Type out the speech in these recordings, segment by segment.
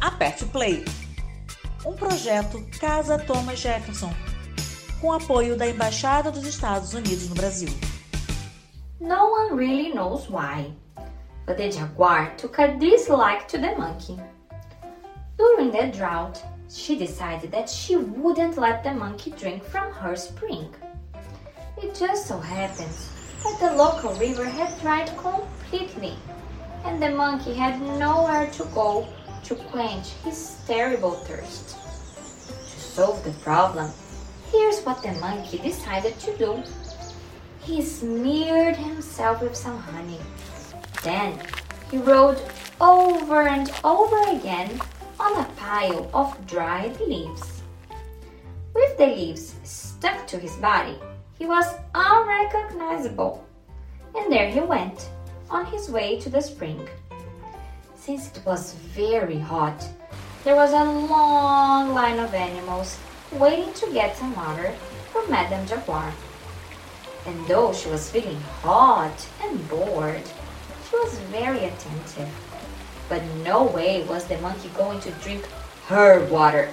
Aperte Play. Um projeto Casa Thomas Jefferson, com apoio da Embaixada dos Estados Unidos no Brasil. No one really knows why, but the jaguar took a dislike to the monkey. During the drought, she decided that she wouldn't let the monkey drink from her spring. It just so happens that the local river had dried completely, and the monkey had nowhere to go to quench his terrible thirst. To solve the problem, here's what the monkey decided to do. He smeared himself with some honey. Then he rolled over and over again on a pile of dried leaves. With the leaves stuck to his body, he was unrecognizable. And there he went, on his way to the spring. Since it was very hot, there was a long line of animals waiting to get some water from Madame Jaguar. And though she was feeling hot and bored, she was very attentive. But no way was the monkey going to drink her water.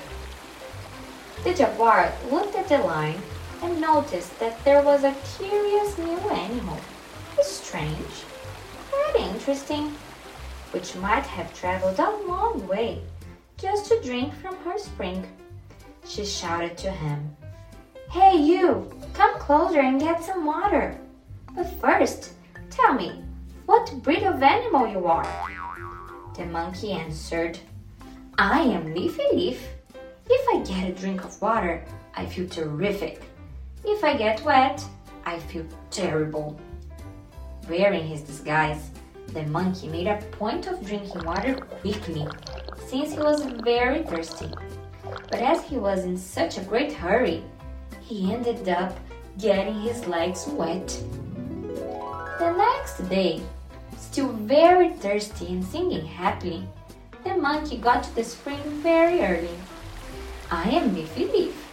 The jaguar looked at the line and noticed that there was a curious new animal. Strange, quite interesting, which might have traveled a long way just to drink from her spring. She shouted to him, Hey, you, come closer and get some water. But first, tell me, what breed of animal you are? The monkey answered, I am Leafy Leaf. If I get a drink of water, I feel terrific. If I get wet, I feel terrible. Wearing his disguise, the monkey made a point of drinking water quickly, since he was very thirsty. But as he was in such a great hurry, he ended up getting his legs wet. The next day, still very thirsty and singing happily, the monkey got to the spring very early. I am Leafy Leaf.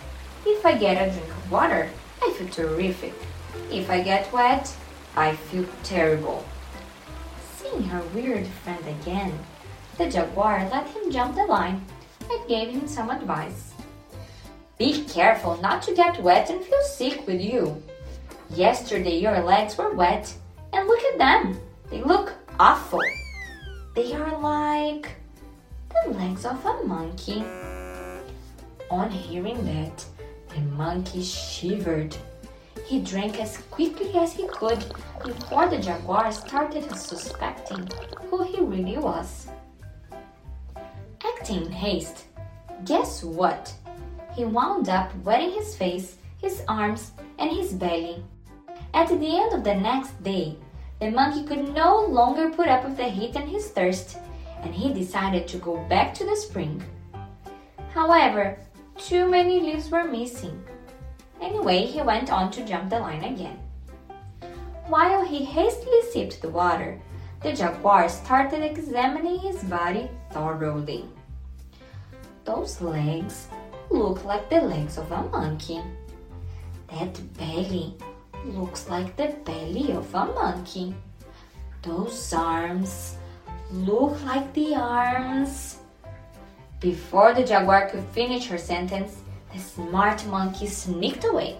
If I get a drink of water, I feel terrific. If I get wet, I feel terrible. Seeing her weird friend again, the jaguar let him jump the line and gave him some advice. Be careful not to get wet and feel sick with you. Yesterday your legs were wet, and look at them. They look awful. They are like the legs of a monkey. On hearing that, the monkey shivered. He drank as quickly as he could before the jaguar started suspecting who he really was. Acting in haste, guess what? He wound up wetting his face, his arms, and his belly. At the end of the next day, the monkey could no longer put up with the heat and his thirst, and he decided to go back to the spring. However, too many leaves were missing. Anyway, he went on to jump the line again. While he hastily sipped the water, the jaguar started examining his body thoroughly. Those legs look like the legs of a monkey. That belly looks like the belly of a monkey. Those arms look like the arms. Before the jaguar could finish her sentence, the smart monkey sneaked away.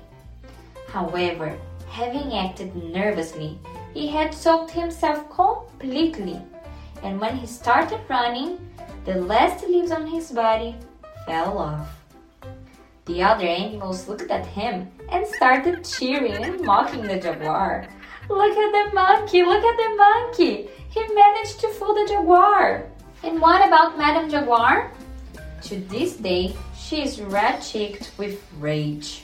However, having acted nervously, he had soaked himself completely, and when he started running, the last leaves on his body fell off. The other animals looked at him and started cheering and mocking the jaguar. Look at the monkey! Look at the monkey! He managed to fool the jaguar! And what about Madame Jaguar? To this day, she is red cheeked with rage.